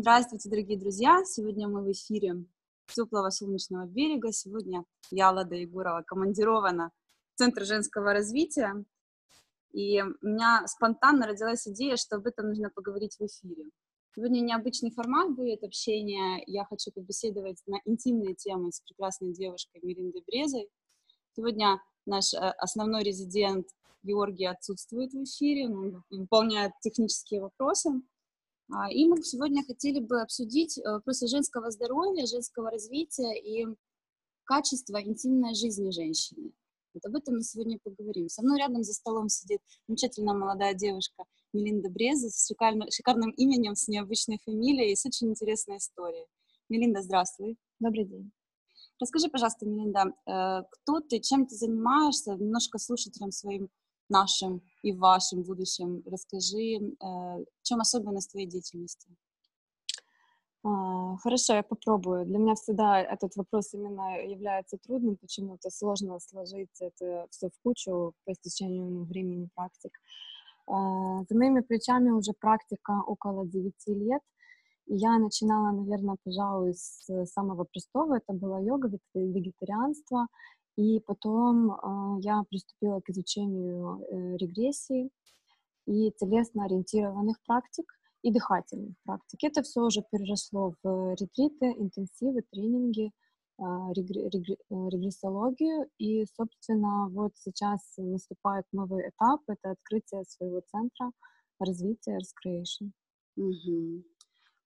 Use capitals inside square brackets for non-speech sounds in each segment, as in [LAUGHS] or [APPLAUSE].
Здравствуйте, дорогие друзья! Сегодня мы в эфире теплого солнечного берега. Сегодня я, Лада Егорова, командирована в Центр женского развития. И у меня спонтанно родилась идея, что об этом нужно поговорить в эфире. Сегодня необычный формат будет общения. Я хочу побеседовать на интимные темы с прекрасной девушкой Мириндой Брезой. Сегодня наш э, основной резидент Георгий отсутствует в эфире, он выполняет технические вопросы. А, и мы сегодня хотели бы обсудить э, вопросы женского здоровья, женского развития и качества интимной жизни женщины. Вот об этом мы сегодня поговорим. Со мной рядом за столом сидит замечательная молодая девушка Мелинда Бреза с шикарным, шикарным именем, с необычной фамилией и с очень интересной историей. Мелинда, здравствуй. Добрый день. Расскажи, пожалуйста, Мелинда, э, кто ты, чем ты занимаешься, немножко слушателям своим нашим и вашим будущем. Расскажи, э, в чем особенность твоей деятельности? А, хорошо, я попробую. Для меня всегда этот вопрос именно является трудным, почему-то сложно сложить это все в кучу по истечению времени практик. За моими плечами уже практика около 9 лет. Я начинала, наверное, пожалуй, с самого простого. Это была йога, вегетарианство. И потом э, я приступила к изучению э, регрессии и телесно-ориентированных практик и дыхательных практик. Это все уже переросло в ретриты, интенсивы, тренинги, э, регрессологию. И, собственно, вот сейчас наступает новый этап, это открытие своего центра развития Earth Creation. Угу.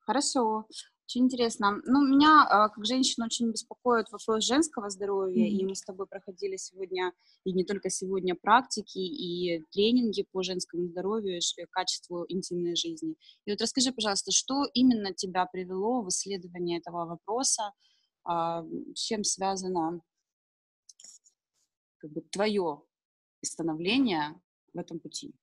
Хорошо. Очень интересно. Ну, меня, а, как женщина, очень беспокоит вопрос женского здоровья, mm-hmm. и мы с тобой проходили сегодня, и не только сегодня, практики и тренинги по женскому здоровью и качеству интимной жизни. И вот расскажи, пожалуйста, что именно тебя привело в исследование этого вопроса, а, с чем связано как бы, твое становление в этом пути?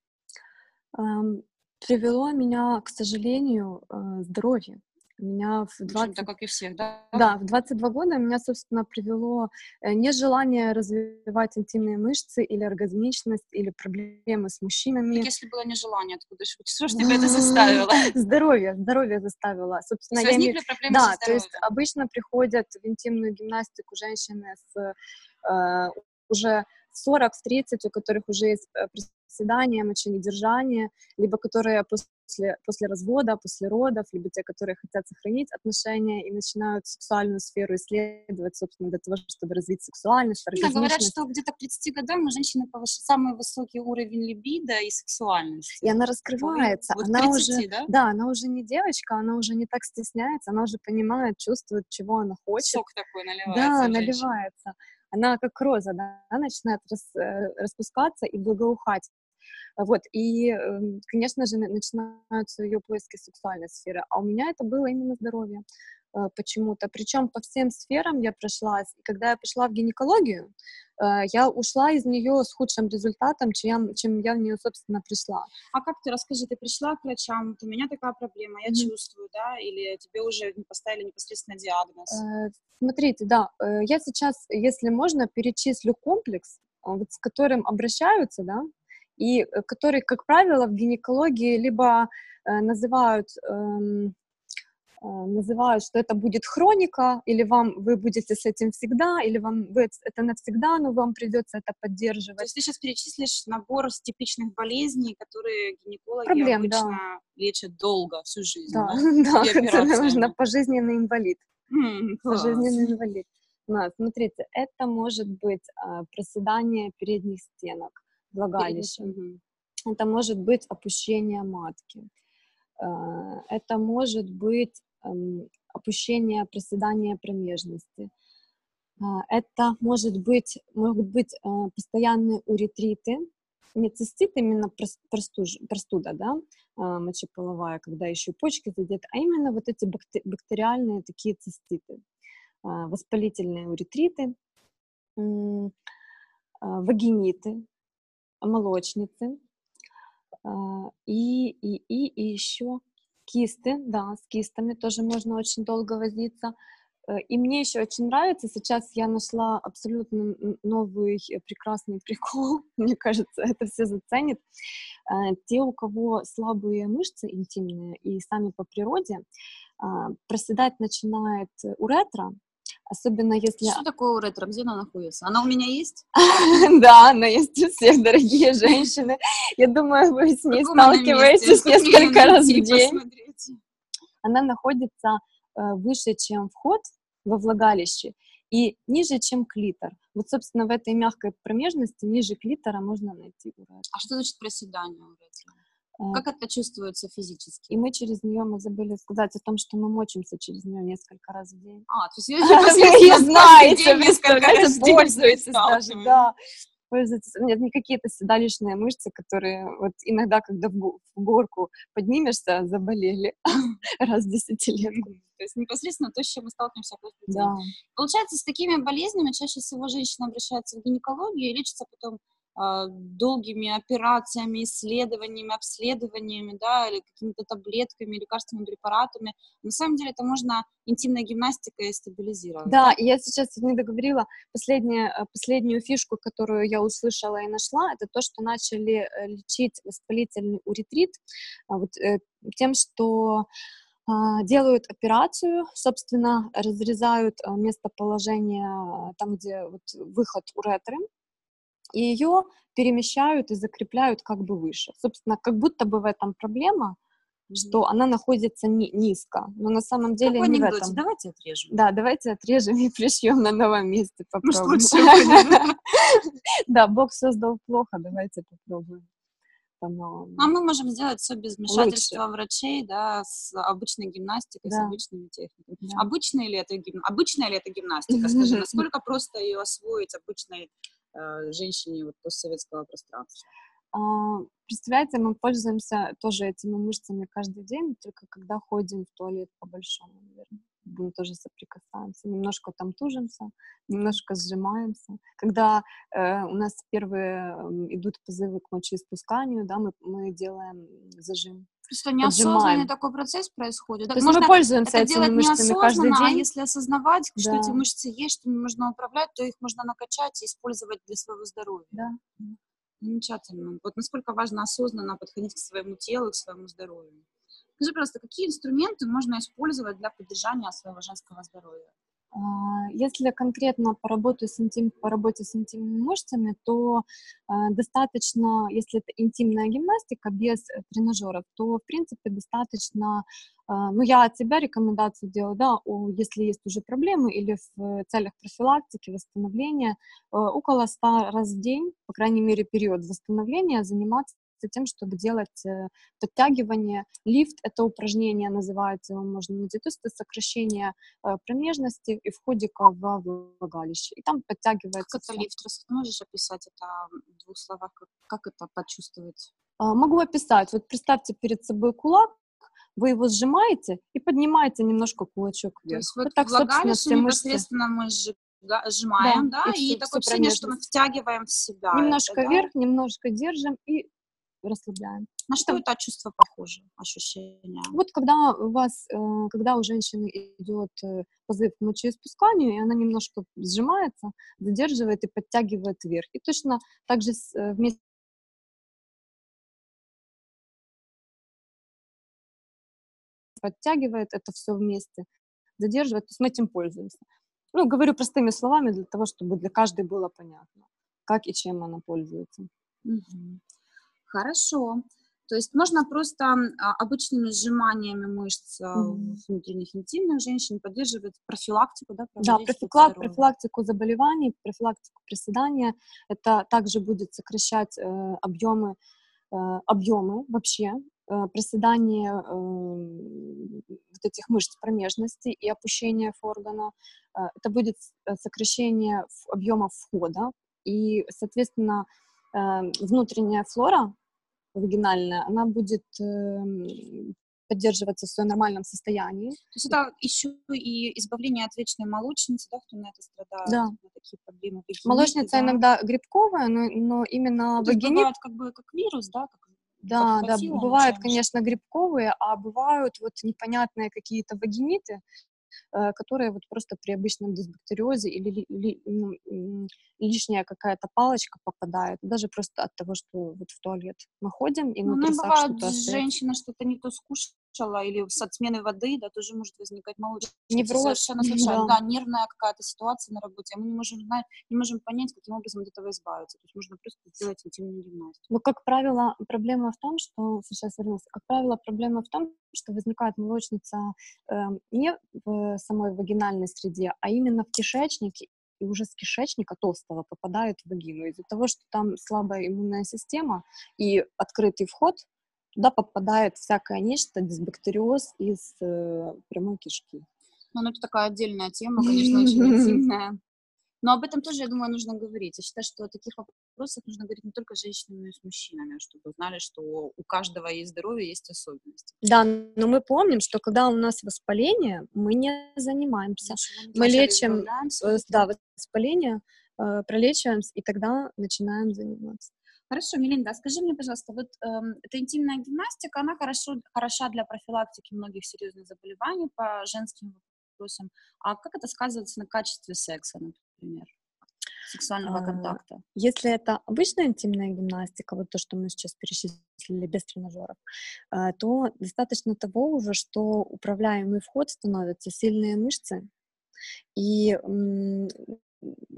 Um, привело меня, к сожалению, э, здоровье. Меня в 20... Так, как и всех, да? Да, в 22 года меня, собственно, привело э, нежелание развивать интимные мышцы или оргазмичность, или проблемы с мужчинами. Так если было нежелание, откуда же, [LAUGHS] что же тебя это заставило? [LAUGHS] Здоровье, здоровье заставило. Собственно, я не... проблемы Да, то есть обычно приходят в интимную гимнастику женщины с э, уже 40-30, у которых уже есть э, приседания, моченедержание, либо которые после, после развода, после родов, либо те, которые хотят сохранить отношения и начинают сексуальную сферу исследовать, собственно, для того, чтобы развить сексуальность, да, говорят, что где-то к 30 годам у женщины повышает самый высокий уровень либидо и сексуальности. И она раскрывается. Вот она 30, уже, да? да, она уже не девочка, она уже не так стесняется, она уже понимает, чувствует, чего она хочет. Сок такой наливается. Да, наливается она как роза, да, начинает рас, э, распускаться и благоухать. Вот, и, эм, конечно же, начинаются ее поиски сексуальной сферы, а у меня это было именно здоровье э, почему-то. Причем по всем сферам я прошлась. И когда я пришла в гинекологию, э, я ушла из нее с худшим результатом, чем я, чем я в нее, собственно, пришла. А как ты, расскажи, ты пришла к врачам, у меня такая проблема, я mm-hmm. чувствую, да, или тебе уже не поставили непосредственно диагноз? Смотрите, да, я сейчас, если можно, перечислю комплекс, вот с которым обращаются, да, и э, которые, как правило, в гинекологии либо э, называют эм, э, называют, что это будет хроника, или вам вы будете с этим всегда, или вам вы это навсегда, но вам придется это поддерживать. То есть ты сейчас перечислишь набор типичных болезней, которые гинекологи Проблем, обычно да. лечат долго, всю жизнь. Да, да, [LAUGHS] да нужно пожизненный инвалид. Mm, пожизненный инвалид. На, смотрите, это может быть а, проседание передних стенок, влагалища. Это может быть опущение матки. Э, это может быть эм, опущение проседания промежности. Э, это может быть, могут быть э, постоянные уретриты, не цистит, именно простуж, простуда, да, мочеполовая, когда еще почки задеты, а именно вот эти бактериальные такие циститы, воспалительные уретриты, вагиниты, молочницы, а, и, и, и, и еще кисты, да, с кистами тоже можно очень долго возиться. Э, и мне еще очень нравится, сейчас я нашла абсолютно новый прекрасный [LAUGHS] прикол, мне кажется, это все заценит. Э, те, у кого слабые мышцы интимные и сами по природе, проседать начинает уретра, особенно если... Что такое уретра? Где она находится? Она у меня есть? [LAUGHS] Да, она есть у всех, дорогие женщины. Я думаю, вы с ней сталкиваетесь несколько раз в день. Она находится э, выше, чем вход во влагалище и ниже, чем клитор. Вот, собственно, в этой мягкой промежности ниже клитора можно найти уретр. А что значит проседание уретры? Как это чувствуется физически? И мы через нее, мы забыли сказать о том, что мы мочимся через нее несколько раз в день. А, то есть [LAUGHS] вы знаете, несколько раз в день пользуетесь даже, да пользуются. Нет, не какие-то седалищные мышцы, которые вот иногда, когда в горку поднимешься, заболели [LAUGHS] раз в десятилетку. То есть непосредственно то, с чем мы сталкиваемся каждый день. Да. Получается, с такими болезнями чаще всего женщина обращается в гинекологию и лечится потом долгими операциями, исследованиями, обследованиями, да, или какими-то таблетками, лекарственными препаратами. На самом деле это можно интимной гимнастикой стабилизировать. Да, я сейчас не договорила последнюю, э, последнюю фишку, которую я услышала и нашла, это то, что начали э, лечить воспалительный уретрит а, вот, э, тем, что а, делают операцию, собственно, разрезают местоположение там, где вот выход уретры, и ее перемещают и закрепляют как бы выше. Собственно, как будто бы в этом проблема, что она находится ни, низко, но на самом деле Какой не в этом. Давайте отрежем. Да, давайте отрежем и [LAUGHS] пришьем на новом месте. Попробуем. [LAUGHS] Да, Бог создал плохо, давайте попробуем. А мы можем сделать все без вмешательства Лучше. врачей, да, с обычной гимнастикой, да. с обычными техниками. Да. Обычная ли это гим... обычная ли это гимнастика? Скажи, [LAUGHS] насколько просто ее освоить обычной женщине вот постсоветского пространства? А, представляете, мы пользуемся тоже этими мышцами каждый день, только когда ходим в туалет по-большому, наверное. Мы тоже соприкасаемся, немножко там тужимся, немножко сжимаемся. Когда э, у нас первые э, идут позывы к мочеиспусканию, да, мы, мы делаем зажим. Просто неосознанный такой процесс происходит. То есть можно мы пользуемся это этими мышцами каждый а день. А если осознавать, да. что эти мышцы есть, что ими можно управлять, то их можно накачать и использовать для своего здоровья. Да. Замечательно. Вот насколько важно осознанно подходить к своему телу, к своему здоровью. Скажи, пожалуйста, какие инструменты можно использовать для поддержания своего женского здоровья? А, если конкретно по работе с, интим, по работе с интимными мышцами, то э, достаточно, если это интимная гимнастика без э, тренажеров, то, в принципе, достаточно, э, ну, я от себя рекомендацию делаю, да, если есть уже проблемы или в целях профилактики, восстановления, э, около 100 раз в день, по крайней мере, период восстановления, заниматься тем, чтобы делать э, подтягивание. Лифт — это упражнение, называется его можно найти. То есть это сокращение э, промежности и входика во влагалище. И там подтягивается... Как это лифт? Можешь описать это в двух словах? Как, это почувствовать? А, могу описать. Вот представьте перед собой кулак, вы его сжимаете и поднимаете немножко кулачок вверх. То есть вот, вот так, влагалище непосредственно мышцы. мы сжимаем, да, да? и, и такое ощущение, что мы втягиваем в себя. Немножко это, вверх, да? немножко держим и расслабляем. На что это чувство похоже, ощущение? Вот когда у вас, э, когда у женщины идет э, позыв к мочеиспусканию, и она немножко сжимается, задерживает и подтягивает вверх. И точно так же э, вместе подтягивает это все вместе, задерживает, то есть мы этим пользуемся. Ну, говорю простыми словами для того, чтобы для каждой было понятно, как и чем она пользуется. Угу. Хорошо. То есть можно просто а, обычными сжиманиями мышц mm-hmm. внутренних интимных женщин поддерживать профилактику, да? Да, профилак, профилактику заболеваний, профилактику приседания. Это также будет сокращать э, объемы, э, объемы вообще, э, приседание э, вот этих мышц промежности и опущение органа. Э, это будет э, сокращение объема входа и, соответственно, э, внутренняя флора вагинальная, она будет э, поддерживаться в своем нормальном состоянии. То есть это еще и избавление от вечной молочницы, да, кто на это страдает, да. на такие проблемы. Вагиниты, Молочница да. иногда грибковая, но, но именно То вагинит... бывает как бы как вирус, да? Как да, да, бывают, конечно, грибковые, а бывают вот непонятные какие-то вагиниты, Э, которые вот просто при обычном дисбактериозе или ли, ну, лишняя какая-то палочка попадает, даже просто от того, что вот в туалет мы ходим, и ну, ну, бывает, что-то женщина что-то не то скушает, кушала или с отмены воды, да, тоже может возникать молочница. Невроз. Совершенно случайно. Да. да, нервная какая-то ситуация на работе, а мы не можем знать, не можем понять, каким образом от этого избавиться. То есть нужно просто сделать интимную гимнастику. Ну, как правило, проблема в том, что, сейчас вернусь, как правило, проблема в том, что возникает молочница э, не в самой вагинальной среде, а именно в кишечнике и уже с кишечника толстого попадают в вагину. Из-за того, что там слабая иммунная система и открытый вход, туда попадает всякое нечто, дисбактериоз из э, прямой кишки. Ну, это такая отдельная тема, конечно, очень [LAUGHS] интимная. Но об этом тоже, я думаю, нужно говорить. Я считаю, что о таких вопросах нужно говорить не только с женщинами, но и с мужчинами, чтобы знали, что у каждого есть здоровье, есть особенности. Да, но мы помним, что когда у нас воспаление, мы не занимаемся. мы лечим, э, да, воспаление, э, пролечиваемся, и тогда начинаем заниматься. Хорошо, Мелинда, скажи мне, пожалуйста, вот э, эта интимная гимнастика, она хорошо, хороша для профилактики многих серьезных заболеваний по женским вопросам. А как это сказывается на качестве секса, например? сексуального а, контакта. Если это обычная интимная гимнастика, вот то, что мы сейчас перечислили без тренажеров, а, то достаточно того уже, что управляемый вход становятся сильные мышцы, и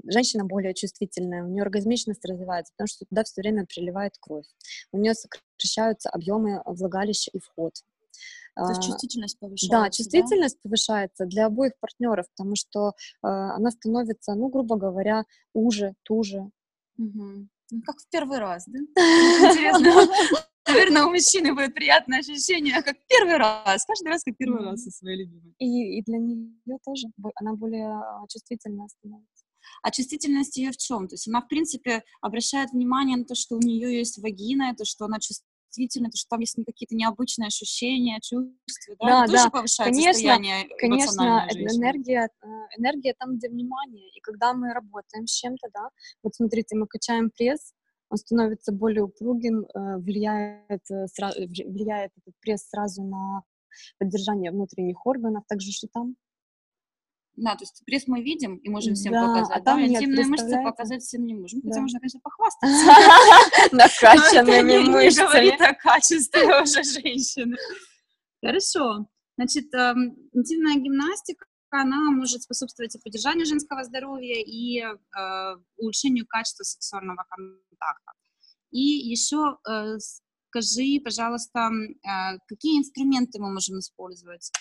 женщина более чувствительная, у нее оргазмичность развивается, потому что туда все время приливает кровь. У нее сокращаются объемы влагалища и вход. То есть а, чувствительность повышается. Да, чувствительность да? повышается для обоих партнеров, потому что э, она становится, ну, грубо говоря, уже, туже. Угу. Ну, как в первый раз, да? [LAUGHS] Интересно. Наверное, у мужчины будет приятное ощущение, как первый раз, каждый раз как первый раз со своей любимой. И, и для нее тоже, она более а, чувствительная становится. А чувствительность ее в чем? То есть она, в принципе, обращает внимание на то, что у нее есть вагина, то, что она чувствует то, что там есть какие-то необычные ощущения, чувства, да, да, это тоже да. повышает конечно, состояние Конечно, энергия, э, энергия там, где внимание, и когда мы работаем с чем-то, да, вот смотрите, мы качаем пресс, он становится более упругим, э, влияет, э, влияет этот пресс сразу на поддержание внутренних органов, также что там да, то есть пресс мы видим и можем всем да, показать, а там да, нет, интимные мышцы показать всем не можем, да. хотя можно, конечно, [LAUGHS] похвастаться. Накачанными мышцами. говорит о качестве уже женщины. Хорошо. Значит, эм, интимная гимнастика, она может способствовать и поддержанию женского здоровья, и э, улучшению качества сексуального контакта. И еще э, скажи, пожалуйста, э, какие инструменты мы можем использовать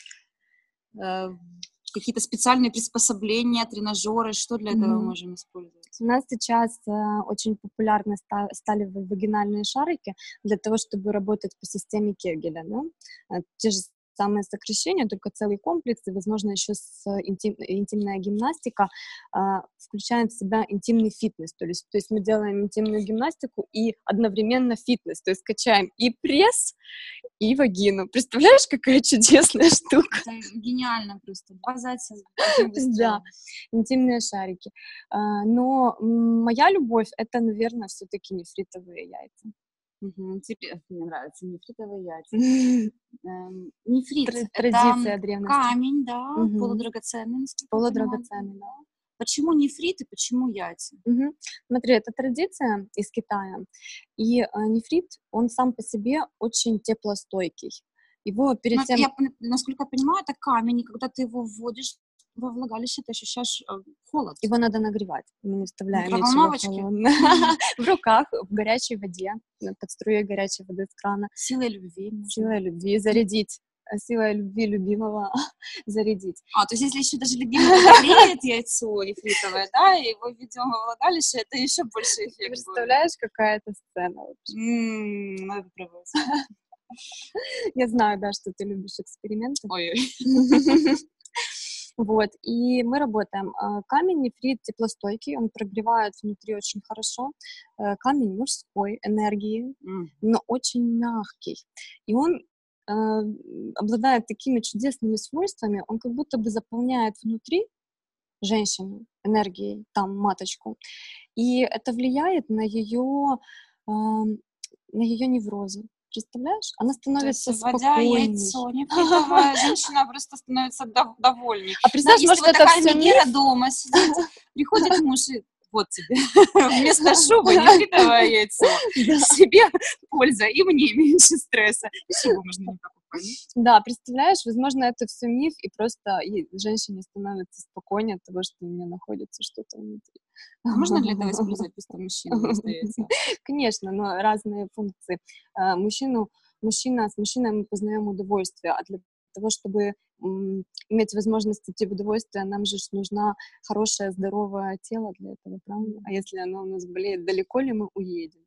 какие-то специальные приспособления, тренажеры, что для этого mm-hmm. можем использовать? У нас сейчас э, очень популярны ста- стали вагинальные шарики для того, чтобы работать по системе Кегеля. Да? Э, те же самое сокращение, только целый комплекс, и, возможно, еще с интим, интимная гимнастика а, включает в себя интимный фитнес, то есть, то есть мы делаем интимную гимнастику и одновременно фитнес, то есть качаем и пресс, и вагину. Представляешь, какая чудесная штука? Это гениально просто. Два зайца [LAUGHS] Да, интимные шарики. А, но моя любовь — это, наверное, все-таки нефритовые яйца. Угу. Тебе [LAUGHS] мне нравятся нефритовые [LAUGHS] яйца. Эм, нефрит — Традиция древности. камень, да, угу. полудрагоценный. Полудрагоценный, да. Почему нефрит и почему яйца? Угу. Смотри, это традиция из Китая. И э, нефрит, он сам по себе очень теплостойкий. Его перед Но, тем... Я, насколько я понимаю, это камень, и когда ты его вводишь во влагалище, ты ощущаешь э, холод. Его надо нагревать. Мы не вставляем [LAUGHS] [LAUGHS] В руках, в горячей воде, под струей горячей воды с крана. Силой любви. Силой любви. Зарядить э, силой любви любимого [LAUGHS] зарядить. А, то есть если еще даже любимый нагреет яйцо нефритовое, да, и его введем во влагалище, это еще больше эффект Представляешь, какая это сцена вообще? М-м, надо попробовать. Я знаю, да, что ты любишь эксперименты. Ой. Вот, и мы работаем. А, камень нефрит теплостойкий, он прогревает внутри очень хорошо. Э, камень мужской энергии, но очень мягкий. И он э, обладает такими чудесными свойствами, он как будто бы заполняет внутри женщину энергией, там, маточку. И это влияет на ее, на ее неврозы. Представляешь? Она становится есть, спокойней. яйцо, нефритовая [LAUGHS] женщина просто становится довольней. А представляешь, может, это такая все Мира дома сидит, [LAUGHS] приходит муж и вот тебе, [LAUGHS] вместо шубы нефритовое яйцо. Себе польза, и мне меньше стресса. Шубу можно не покупать. Да, представляешь, возможно, это все миф, и просто женщине становится спокойнее от того, что у нее находится что-то внутри. А можно для этого [LAUGHS] использовать просто мужчину? Конечно, но разные функции. А, мужчину, мужчина, с мужчиной мы познаем удовольствие, а для того, чтобы иметь возможность идти в удовольствие, нам же нужна хорошее, здоровое тело для этого, правильно? А если оно у нас болеет, далеко ли мы уедем?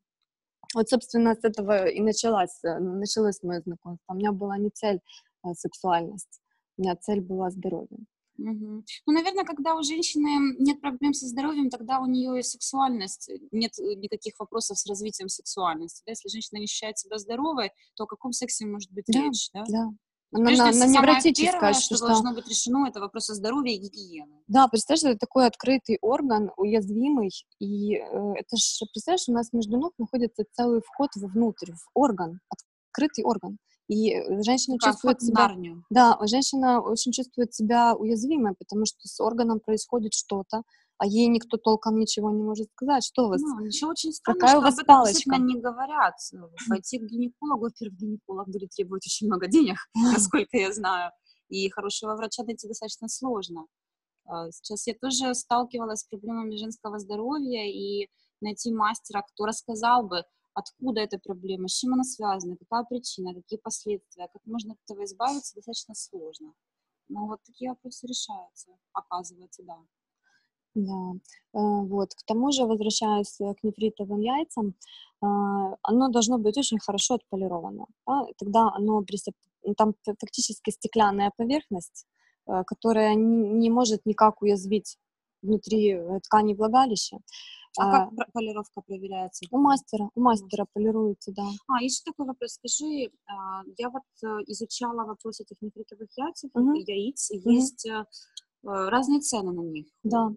Вот, собственно, с этого и началось, э, началось мое знакомство. У меня была не цель а сексуальность, у меня цель была здоровье. Угу. Ну, наверное, когда у женщины нет проблем со здоровьем, тогда у нее и сексуальность, э, нет никаких вопросов с развитием сексуальности. Да? Если женщина ощущает себя здоровой, то о каком сексе может быть да, речь? Да, да. Она, на, на невротическое, первое, что, что должно быть решено, это вопросы здоровья и гигиены. Да, представляешь, это такой открытый орган, уязвимый, и э, это же, представляешь, у нас между ног находится целый вход вовнутрь, в орган, открытый орган. И э, женщина как чувствует себя... Нарнию. Да, женщина очень чувствует себя уязвимой, потому что с органом происходит что-то, а ей никто толком ничего не может сказать. Что у вас? Ну, еще очень странно, Какая что у вас об палочка? не говорят. Пойти к гинекологу, во-первых, гинеколог будет требовать очень много денег, [LAUGHS] насколько я знаю, и хорошего врача найти достаточно сложно. А, сейчас я тоже сталкивалась с проблемами женского здоровья, и найти мастера, кто рассказал бы, откуда эта проблема, с чем она связана, какая причина, какие последствия, как можно от этого избавиться, достаточно сложно. Но вот такие вопросы решаются, оказывается, да. Да, э, вот. К тому же, возвращаясь к нефритовым яйцам, а, оно должно быть очень хорошо отполировано. Да? Тогда оно, там фактически стеклянная поверхность, э, которая не может никак уязвить внутри э, ткани влагалища. А, как полировка проверяется? У мастера, у мастера полируется, да. А, еще такой вопрос. Скажи, а, я вот изучала вопрос этих нефритовых яиц, угу. яиц, угу. есть разные цены на них. Да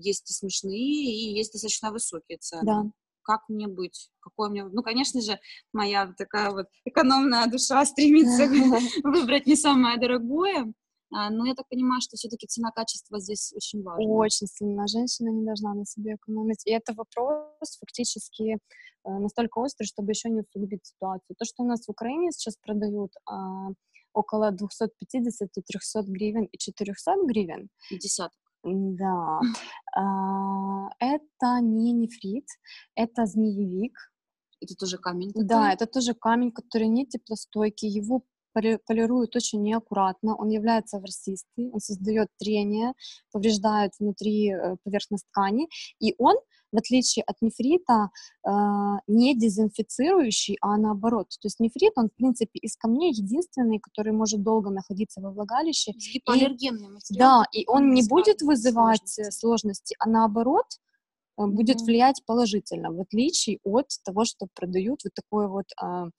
есть и смешные, и есть достаточно высокие цены. Да. Как мне быть? Какое мне... Ну, конечно же, моя такая вот экономная душа стремится [LAUGHS] выбрать не самое дорогое, а, но я так понимаю, что все-таки цена-качество здесь очень важна. Очень сильно. Женщина не должна на себе экономить. И это вопрос фактически э, настолько острый, чтобы еще не усугубить ситуацию. То, что у нас в Украине сейчас продают а, около 250-300 гривен и 400 гривен. Десяток. Да, [LAUGHS] а, это не нефрит, это змеевик. Это тоже камень? Да, это тоже камень, который не теплостойкий, его полируют очень неаккуратно, он является ворсистый, он создает трение, повреждает внутри э, поверхность ткани, и он в отличие от нефрита, э, не дезинфицирующий, а наоборот. То есть нефрит, он, в принципе, из камней единственный, который может долго находиться во влагалище. Гипоаллергенный материал. Да, и он не будет вызывать сложности, сложности а наоборот, э, будет mm-hmm. влиять положительно, в отличие от того, что продают вот такое вот, э,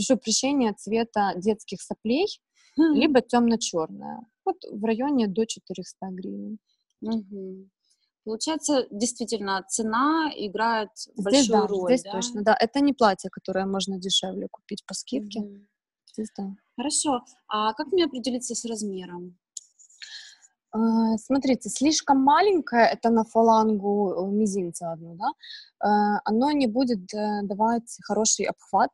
прошу прощения, цвета детских соплей, mm-hmm. либо темно-черное. Вот в районе до 400 гривен. Mm-hmm. Получается, действительно, цена играет здесь, большую да, роль. Здесь да? точно, да. Это не платье, которое можно дешевле купить по скидке. Mm-hmm. Здесь, да. Хорошо. А как мне определиться с размером? Uh, смотрите, слишком маленькое, это на фалангу э, мизинца одну, да, uh, оно не будет uh, давать хороший обхват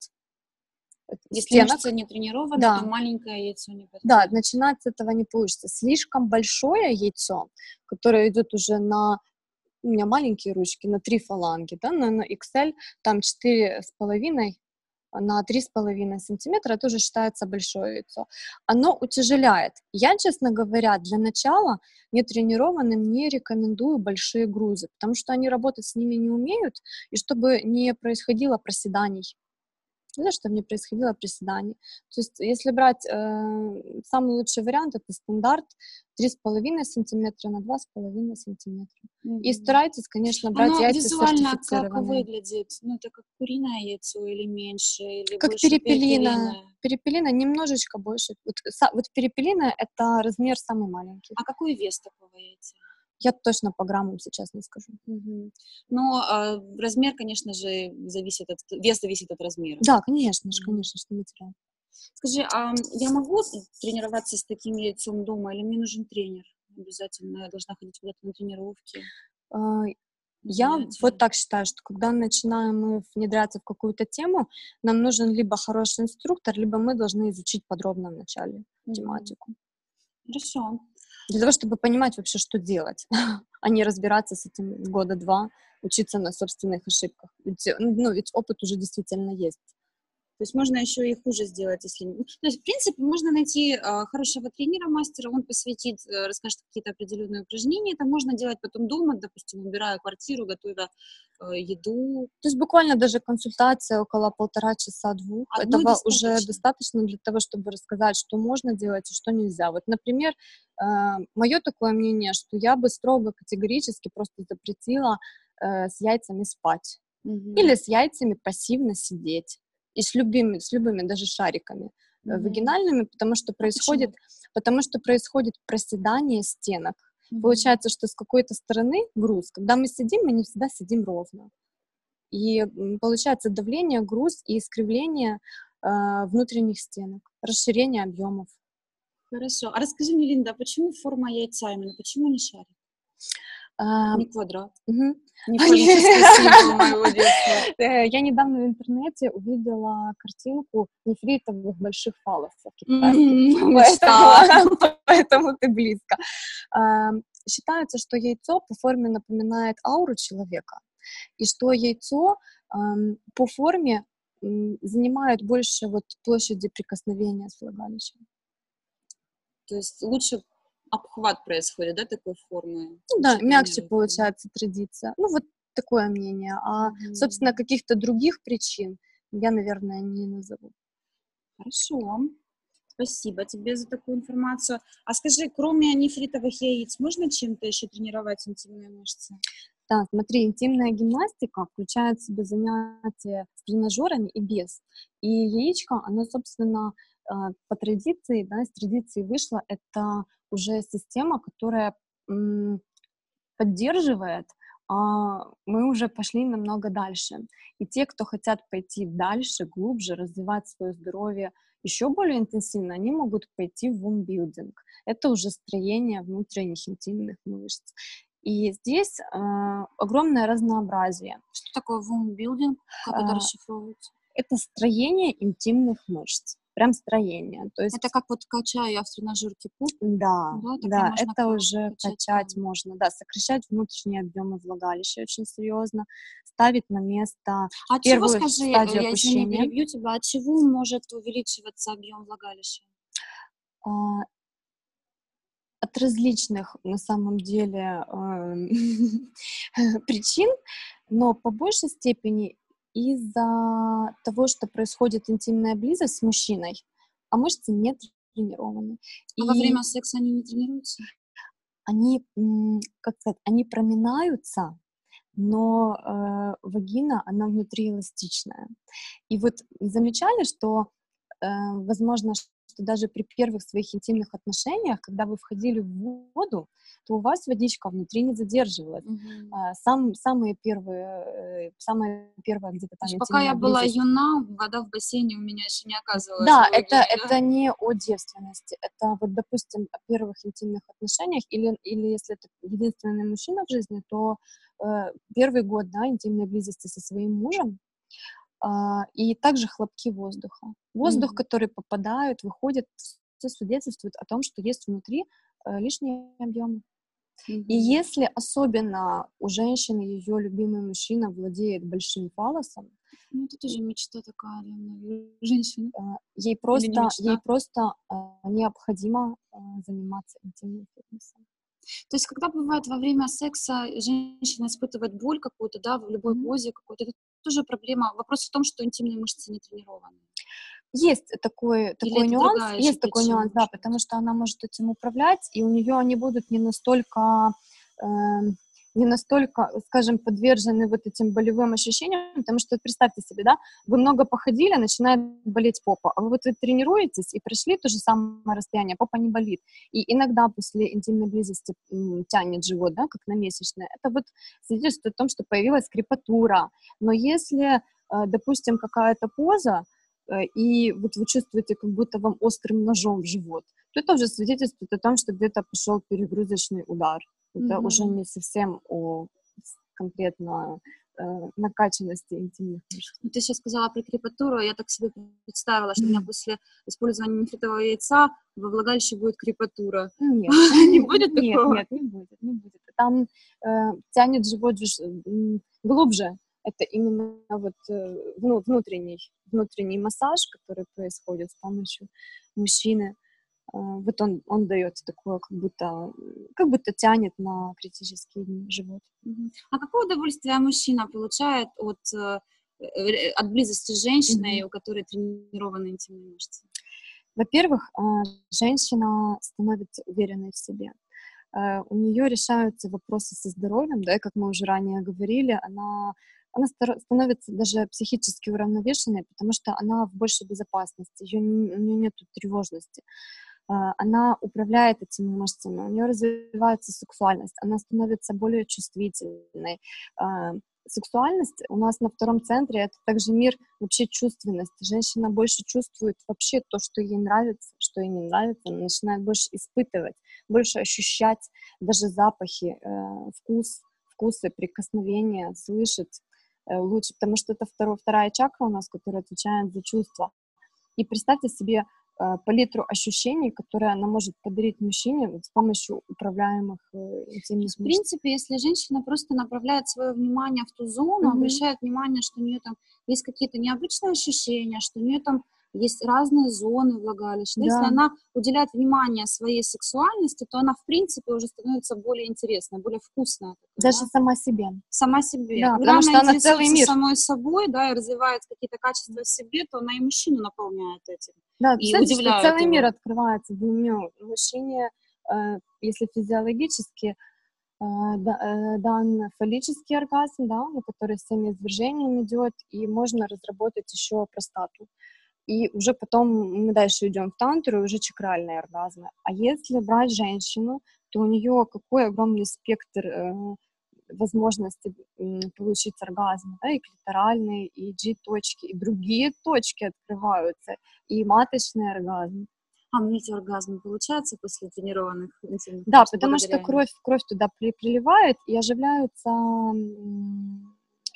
если стенок. мышца не тренирована, да. то маленькое яйцо не подходит. Да, начинать с этого не получится. Слишком большое яйцо, которое идет уже на у меня маленькие ручки, на три фаланги, да, на, на XL, там четыре с половиной на 3,5 сантиметра, тоже считается большое яйцо. Оно утяжеляет. Я, честно говоря, для начала нетренированным не рекомендую большие грузы, потому что они работать с ними не умеют, и чтобы не происходило проседаний ну, чтобы не происходило приседаний. То есть, если брать э, самый лучший вариант, это стандарт 3,5 сантиметра на 2,5 сантиметра. Mm-hmm. И старайтесь, конечно, брать Оно яйца визуально как выглядит? Ну, это как куриное яйцо или меньше? Или как перепелина. Перепелина немножечко больше. Вот, вот перепелина — это размер самый маленький. А какой вес такого яйца? Я точно по граммам сейчас не скажу. Угу. Но э, размер, конечно же, зависит от вес зависит от размера. Да, конечно же, конечно, что материал. Скажи, а я могу тренироваться с таким яйцом дома, или мне нужен тренер? Обязательно я должна ходить куда-то на тренировки. А, Я вот так считаю, что когда начинаем мы внедряться в какую-то тему, нам нужен либо хороший инструктор, либо мы должны изучить подробно вначале mm-hmm. тематику. Хорошо. Для того, чтобы понимать вообще, что делать, [LAUGHS] а не разбираться с этим года два, учиться на собственных ошибках. Ведь, ну, ведь опыт уже действительно есть. То есть можно еще и хуже сделать, если... Ну, то есть, в принципе, можно найти э, хорошего тренера, мастера, он посвятит, э, расскажет какие-то определенные упражнения. Это можно делать потом дома, допустим, убирая квартиру, готовя э, еду. То есть буквально даже консультация около полтора часа, двух. Одной Этого достаточно. уже достаточно для того, чтобы рассказать, что можно делать и что нельзя. Вот, например, э, мое такое мнение, что я бы строго категорически просто запретила э, с яйцами спать. Угу. Или с яйцами пассивно сидеть и с любыми, с любыми даже шариками mm-hmm. вагинальными, потому что происходит, Почему? потому что происходит проседание стенок. Mm-hmm. Получается, что с какой-то стороны груз, когда мы сидим, мы не всегда сидим ровно. И получается давление, груз и искривление э, внутренних стенок, расширение объемов. Хорошо. А расскажи мне, Линда, почему форма яйца именно, почему не шарик? А, не квадрат. Угу. Не [LAUGHS] [LAUGHS] моего детства. Э, я недавно в интернете увидела картинку нефритовых больших фалосов. [LAUGHS] Поэтому ты близко. Считается, что яйцо по форме напоминает ауру человека, и что яйцо по форме занимает больше вот площади прикосновения с влагалищем. То есть лучше обхват происходит, да, такой формы? Ну, да, мягче получается традиция. Ну, вот такое мнение. А, mm-hmm. собственно, каких-то других причин я, наверное, не назову. Хорошо. Спасибо тебе за такую информацию. А скажи, кроме нефритовых яиц, можно чем-то еще тренировать интимные мышцы? Да, смотри, интимная гимнастика включает в себя занятия с тренажерами и без. И яичко, оно, собственно, по традиции, да, из традиции вышло, это уже система, которая поддерживает, а мы уже пошли намного дальше. И те, кто хотят пойти дальше, глубже, развивать свое здоровье еще более интенсивно, они могут пойти в вумбилдинг. Это уже строение внутренних интимных мышц. И здесь э, огромное разнообразие. Что такое вумбилдинг? Как это расшифровывается? Это строение интимных мышц прям строение. То есть... Это как вот качаю я в тренажерке пуп? Да, да, да это уже качать, качать можно, да, сокращать внутренние объемы влагалища очень серьезно, ставить на место а первую чего, скажи, стадию я опущения. перебью тебя, от чего может увеличиваться объем влагалища? А, от различных, на самом деле, эм, [LAUGHS] причин, но по большей степени из-за того, что происходит интимная близость с мужчиной, а мышцы не тренированы. А и во время секса они не тренируются? Они, как сказать, они проминаются, но э, вагина, она внутри эластичная. И вот замечали, что, э, возможно, что даже при первых своих интимных отношениях, когда вы входили в воду, то у вас водичка внутри не задерживалась. Mm-hmm. А, сам, самые первые, э, самое первое где-то там... Пока я была юна, вода в бассейне у меня еще не оказывалась. Да, это, да? это не о девственности. Это вот, допустим, о первых интимных отношениях, или, или если это единственный мужчина в жизни, то э, первый год, да, интимной близости со своим мужем, а, и также хлопки воздуха. Воздух, mm-hmm. который попадает, выходит, все свидетельствует о том, что есть внутри э, лишние объемы. Mm-hmm. И если особенно у женщины ее любимый мужчина владеет большим фалосом, ну это тоже мечта такая, наверное, женщины. Э, ей просто, ей просто э, необходимо заниматься интимным фитнесом. То есть, когда бывает во время секса женщина испытывает боль какую-то, да, в любой позе какой-то, это тоже проблема. Вопрос в том, что интимные мышцы не тренированы. Есть такой, такой нюанс, есть такой нюанс, да, потому что она может этим управлять, и у нее они будут не настолько э, не настолько, скажем, подвержены вот этим болевым ощущениям, потому что представьте себе, да, вы много походили, начинает болеть попа, а вы вот вы тренируетесь и прошли то же самое расстояние, попа не болит. И иногда после интимной близости тянет живот, да, как на месячное. Это вот свидетельствует о том, что появилась крепатура. Но если, э, допустим, какая-то поза, и вот вы чувствуете, как будто вам острым ножом в живот, то это уже свидетельствует о том, что где-то пошел перегрузочный удар. Это mm-hmm. уже не совсем о конкретно э, накачанности интимных мышц. Ну, ты сейчас сказала про крепатуру, я так себе представила, что у меня после использования нефритового яйца во влагалище будет крепатура. Нет, [LAUGHS] не будет такого? Нет, не будет, не будет. Там э, тянет живот глубже, это именно вот э, внутренний, внутренний массаж, который происходит с помощью мужчины. А, вот он, он дает такое, как будто, как будто тянет на критический живот. А какое удовольствие мужчина получает от, э, э, от близости с женщиной, mm-hmm. у которой тренированы интимные мышцы? Во-первых, женщина становится уверенной в себе. У нее решаются вопросы со здоровьем, да, и как мы уже ранее говорили, она она становится даже психически уравновешенной, потому что она в большей безопасности, у нее нет тревожности. А, она управляет этими мышцами, у нее развивается сексуальность, она становится более чувствительной. А, сексуальность у нас на втором центре это также мир вообще чувственности. Женщина больше чувствует вообще то, что ей нравится, что ей не нравится, она начинает больше испытывать, больше ощущать даже запахи, э, вкус, вкусы, прикосновения, слышать лучше, потому что это второй, вторая чакра у нас, которая отвечает за чувства. И представьте себе Э, палитру ощущений, которые она может подарить мужчине с помощью управляемых э, интимных В принципе, если женщина просто направляет свое внимание в ту зону, mm-hmm. обращает внимание, что у нее там есть какие-то необычные ощущения, что у нее там есть разные зоны влагалища. Да. Если она уделяет внимание своей сексуальности, то она, в принципе, уже становится более интересной, более вкусная. Такая, Даже да? сама себе. Сама себе. Да, Когда потому она что она целый мир. самой собой, да, и развивает какие-то качества в себе, то она и мужчину наполняет этим. Да, и кстати, удивляет целый его. мир открывается для нее. Мужчине, э, если физиологически, э, э, дан фаллический оргазм, да, на который всеми извержениями идет, и можно разработать еще простату и уже потом мы дальше идем в тантру, и уже чакральные оргазмы. А если брать женщину, то у нее какой огромный спектр э, возможности э, получить оргазм, да, и клиторальные, и G-точки, и другие точки открываются, и маточный оргазм. А эти оргазмы получаются после тренированных интимных? Да, потому что кровь, кровь туда при, приливает, и оживляются,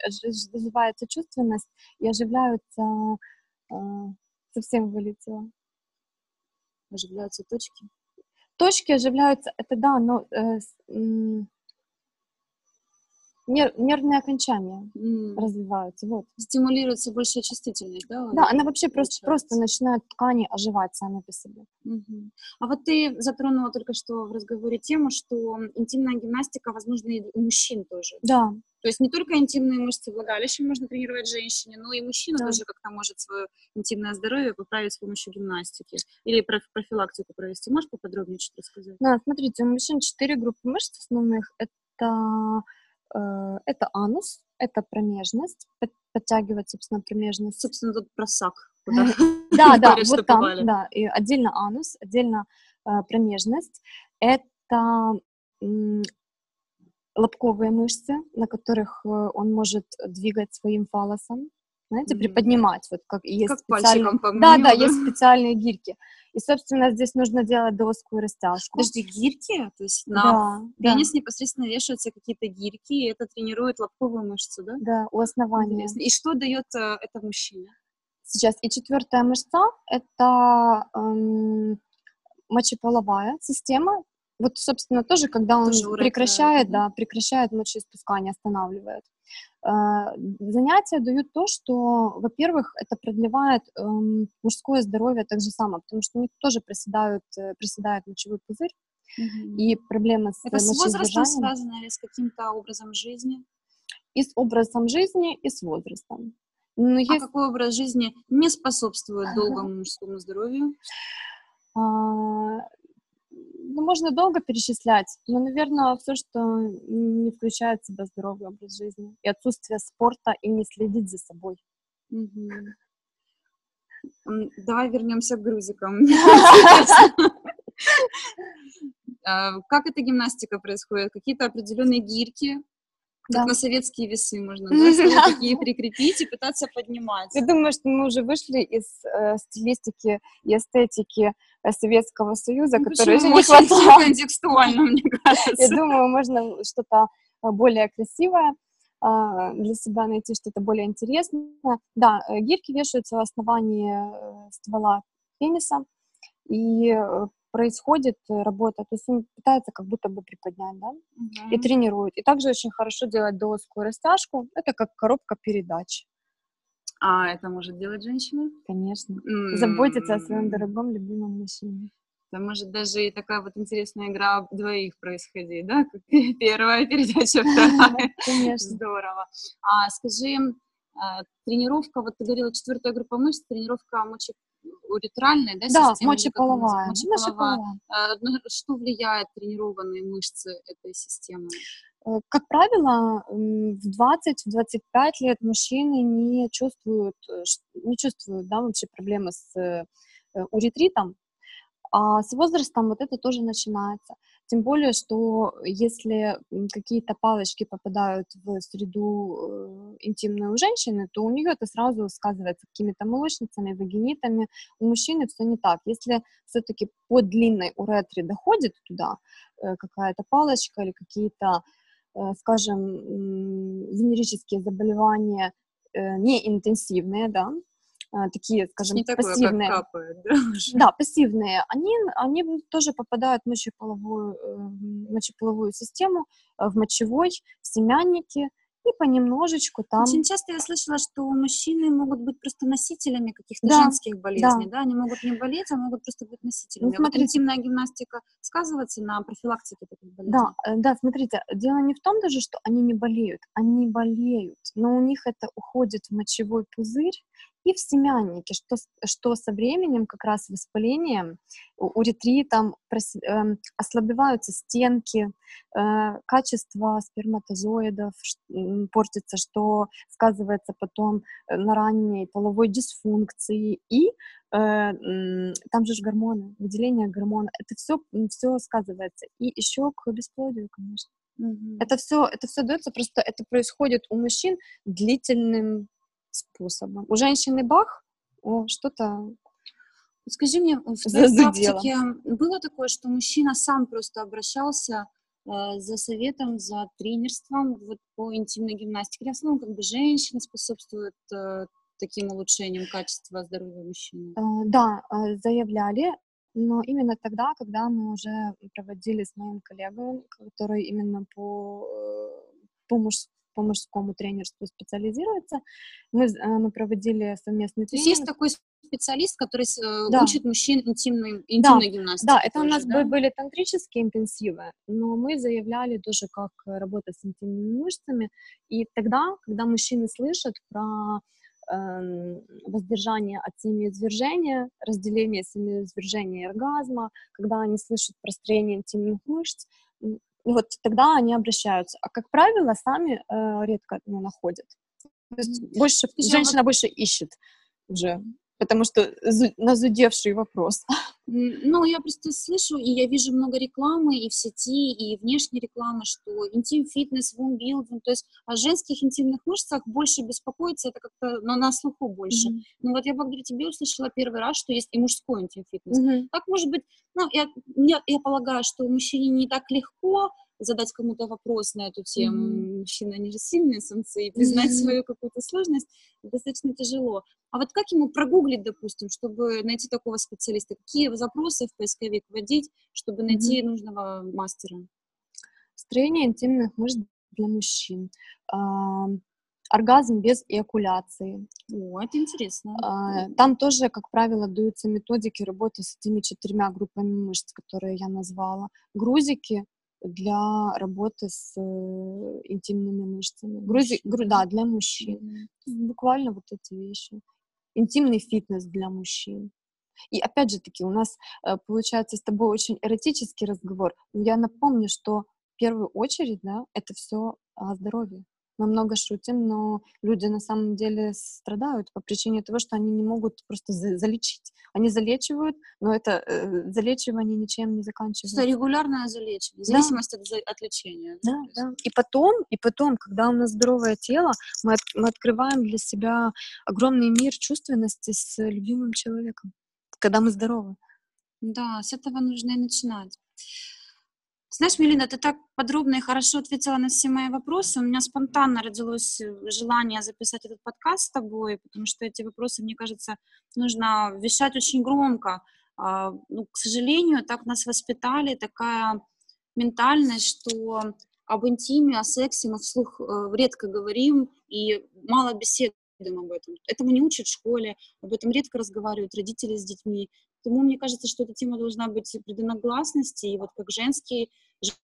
развивается чувственность, и оживляются совсем вылетела. Оживляются точки? Точки оживляются, это да, но э, нер, нервные окончания mm. развиваются. Вот. Стимулируется большая чувствительность, да? Да, она вообще просто, просто начинает ткани оживать сами по себе. Mm-hmm. А вот ты затронула только что в разговоре тему, что интимная гимнастика возможно и у мужчин тоже. Да. То есть не только интимные мышцы влагалища можно тренировать женщине, но и мужчина да. тоже как-то может свое интимное здоровье поправить с помощью гимнастики. Или профилактику провести. Можешь поподробнее что-то рассказать? Да, смотрите, у мужчин четыре группы мышц основных. Это Э, это анус, это промежность, подтягивать, собственно, промежность. Собственно, тут просак. [LAUGHS] Да, [LAUGHS] да, вот там, да, и отдельно анус, отдельно э, промежность. Это лобковые мышцы, на которых э, он может двигать своим фалосом, знаете, приподнимать, вот как есть как специальные... по Да, да, есть специальные гирьки. И, собственно, здесь нужно делать доску и растяжку. Подожди, гирьки? То есть на да, пенис да. непосредственно вешаются какие-то гирьки, и это тренирует лобковую мышцу, да? Да, у основания. Интересно. И что дает э, это мужчине? Сейчас. И четвертая мышца — это эм, мочеполовая система. Вот, собственно, тоже, когда он тоже прекращает, да, прекращает мочеиспускание, останавливает. А, занятия дают то, что, во-первых, это продлевает эм, мужское здоровье так же самое, потому что у них тоже приседают, э, приседает мочевой пузырь, угу. и проблемы с Это с возрастом связано или с каким-то образом жизни? И с образом жизни, и с возрастом. Но а есть... какой образ жизни не способствует [LAUGHS] долгому мужскому здоровью? Ну, можно долго перечислять, но, наверное, все, что не включает в себя здоровый образ жизни, и отсутствие спорта, и не следить за собой. Угу. Давай вернемся к грузикам. [LAUGHS] А, как эта гимнастика происходит? Какие-то определенные гирки, как да. на советские весы можно, [LAUGHS] да, такие прикрепить и пытаться поднимать. Я думаю, что мы уже вышли из э, стилистики и эстетики э, Советского Союза, ну, который уже не хватало. контекстуально, [LAUGHS] мне кажется. Я думаю, можно что-то э, более красивое. а, для себя найти что-то более интересное. Да, э, гирьки вешаются в основании ствола пениса, и происходит работа, то есть он пытается как будто бы приподнять, да, uh-huh. и тренирует. И также очень хорошо делать доскую растяжку, это как коробка передач. А это может делать женщина? Конечно. Mm-hmm. Заботиться о своем дорогом, любимом мужчине. Это может даже и такая вот интересная игра двоих происходить, да? [LAUGHS] Первая передача, [LAUGHS] вторая. Конечно. Здорово. А скажи, а, тренировка, вот ты говорила, четвертая группа мышц, тренировка мочи уретральная, да, да система? мочеполовая. мочеполовая. мочеполовая. Что влияет тренированные мышцы этой системы? Э, как правило, в 20-25 лет мужчины не чувствуют, э, не чувствуют да, вообще проблемы с э, уретритом, а с возрастом вот это тоже начинается. Тем более, что если какие-то палочки попадают в среду э, интимную у женщины, то у нее это сразу сказывается какими-то молочницами, вагинитами. У мужчины все не так. Если все-таки по длинной уретре доходит туда э, какая-то палочка или какие-то, э, скажем, венерические заболевания неинтенсивные, да, а, такие, скажем, не пассивные. Такое, как капает, да? [LAUGHS] да, пассивные, они, они тоже попадают в мочеполовую, эм, мочеполовую систему, э, в мочевой, в семянники, и понемножечку там. Очень часто я слышала, что мужчины могут быть просто носителями каких-то да, женских болезней, да. да, они могут не болеть, а могут просто быть носителями. Ну, смотрите, вот интимная гимнастика сказывается на профилактике таких болезней? Да, э, да, смотрите, дело не в том даже, что они не болеют, они болеют, но у них это уходит в мочевой пузырь, и в семяннике, что, что со временем как раз воспалением, уретритом э, ослабеваются стенки, э, качество сперматозоидов портится, что сказывается потом э, на ранней половой дисфункции и э, там же гормоны, выделение гормона, это все, все сказывается. И еще к бесплодию, конечно. Mm-hmm. Это все, это все дается, просто это происходит у мужчин длительным способом. У женщины бах, о, что-то Скажи мне, в твоей практике было такое, что мужчина сам просто обращался э, за советом, за тренерством вот по интимной гимнастике? В основном как бы женщины способствуют э, таким улучшениям качества здоровья мужчины? Э, да, э, заявляли, но именно тогда, когда мы уже проводили с моим коллегой, который именно по, э, по мужскому по мужскому тренерству специализируется. Мы, э, мы проводили совместный тренинг. То есть есть такой специалист, который э, да. учит мужчин интимной, интимной да. гимнастике. Да, это тоже, у нас да? были тантрические интенсивы, но мы заявляли тоже, как работа с интимными мышцами. И тогда, когда мужчины слышат про эм, воздержание от семяизвержения, разделение семяизвержения и оргазма, когда они слышат про строение интимных мышц, вот тогда они обращаются. А как правило, сами э, редко ну, находят. То есть больше, женщина больше ищет уже потому что назудевший вопрос. Ну, я просто слышу, и я вижу много рекламы и в сети, и внешней рекламы, что интим-фитнес, вумбилдинг, то есть о женских интимных мышцах больше беспокоиться, это как-то ну, на слуху больше. Mm-hmm. Ну, вот я благодаря тебе услышала первый раз, что есть и мужской интим-фитнес. Mm-hmm. Так, может быть, ну, я, я, я полагаю, что мужчине не так легко задать кому-то вопрос на эту тему. Mm-hmm. Мужчины, они же сильные самцы, и признать mm-hmm. свою какую-то сложность достаточно тяжело. А вот как ему прогуглить, допустим, чтобы найти такого специалиста? Какие запросы в поисковик вводить, чтобы найти mm-hmm. нужного мастера? Строение интимных мышц для мужчин. А, оргазм без эякуляции. О, это интересно. А, там тоже, как правило, даются методики работы с этими четырьмя группами мышц, которые я назвала. Грузики для работы с э, интимными мышцами. Грузи, гру, да, для мужчин. Mm-hmm. Буквально вот эти вещи. Интимный фитнес для мужчин. И опять же таки, у нас э, получается с тобой очень эротический разговор. Я напомню, что в первую очередь, да, это все о здоровье мы много шутим, но люди на самом деле страдают по причине того, что они не могут просто за залечить. Они залечивают, но это э, залечивание ничем не заканчивается. Это регулярное залечивание, в зависимости да. от, от лечения. Да, да. И потом, и потом, когда у нас здоровое тело, мы, от, мы открываем для себя огромный мир чувственности с любимым человеком, когда мы здоровы. Да, с этого нужно и начинать. Знаешь, Мелина, ты так подробно и хорошо ответила на все мои вопросы. У меня спонтанно родилось э, желание записать этот подкаст с тобой, потому что эти вопросы, мне кажется, нужно вещать очень громко. А, ну, к сожалению, так нас воспитали, такая ментальность, что об интиме, о сексе мы вслух э, редко говорим и мало беседуем об этом. Этому не учат в школе, об этом редко разговаривают родители с детьми. Поэтому мне кажется, что эта тема должна быть придана гласности, и вот как женский,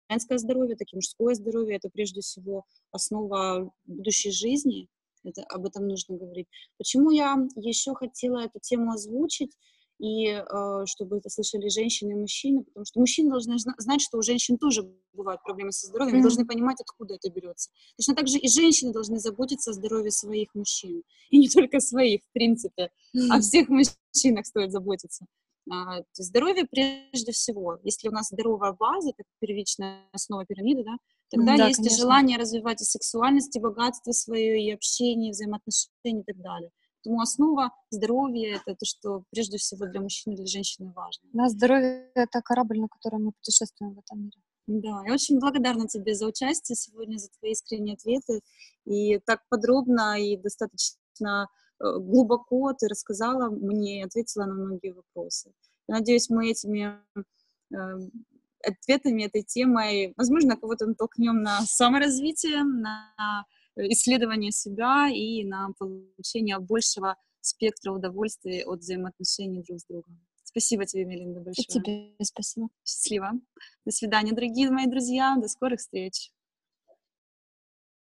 женское здоровье, так и мужское здоровье, это прежде всего основа будущей жизни, это, об этом нужно говорить. Почему я еще хотела эту тему озвучить? И э, чтобы это слышали женщины и мужчины, потому что мужчины должны знать, что у женщин тоже бывают проблемы со здоровьем, mm-hmm. должны понимать, откуда это берется. Точно так же и женщины должны заботиться о здоровье своих мужчин, и не только своих, в принципе, mm-hmm. о всех мужчинах стоит заботиться. А, здоровье прежде всего. Если у нас здоровая база, как первичная основа пирамиды, да, тогда да, есть конечно. и желание развивать и сексуальность, и богатство свое, и общение, и взаимоотношения и так далее. Поэтому основа здоровья — это то, что прежде всего для мужчины и для женщины важно. Да, здоровье — это корабль, на котором мы путешествуем в этом мире. Да, я очень благодарна тебе за участие сегодня, за твои искренние ответы. И так подробно и достаточно э, глубоко ты рассказала мне ответила на многие вопросы. Я надеюсь, мы этими э, ответами, этой темой, возможно, кого-то натолкнем на саморазвитие, на исследование себя и на получение большего спектра удовольствия от взаимоотношений друг с другом. Спасибо тебе, Мелинда, большое. И тебе спасибо. Счастливо. До свидания, дорогие мои друзья. До скорых встреч.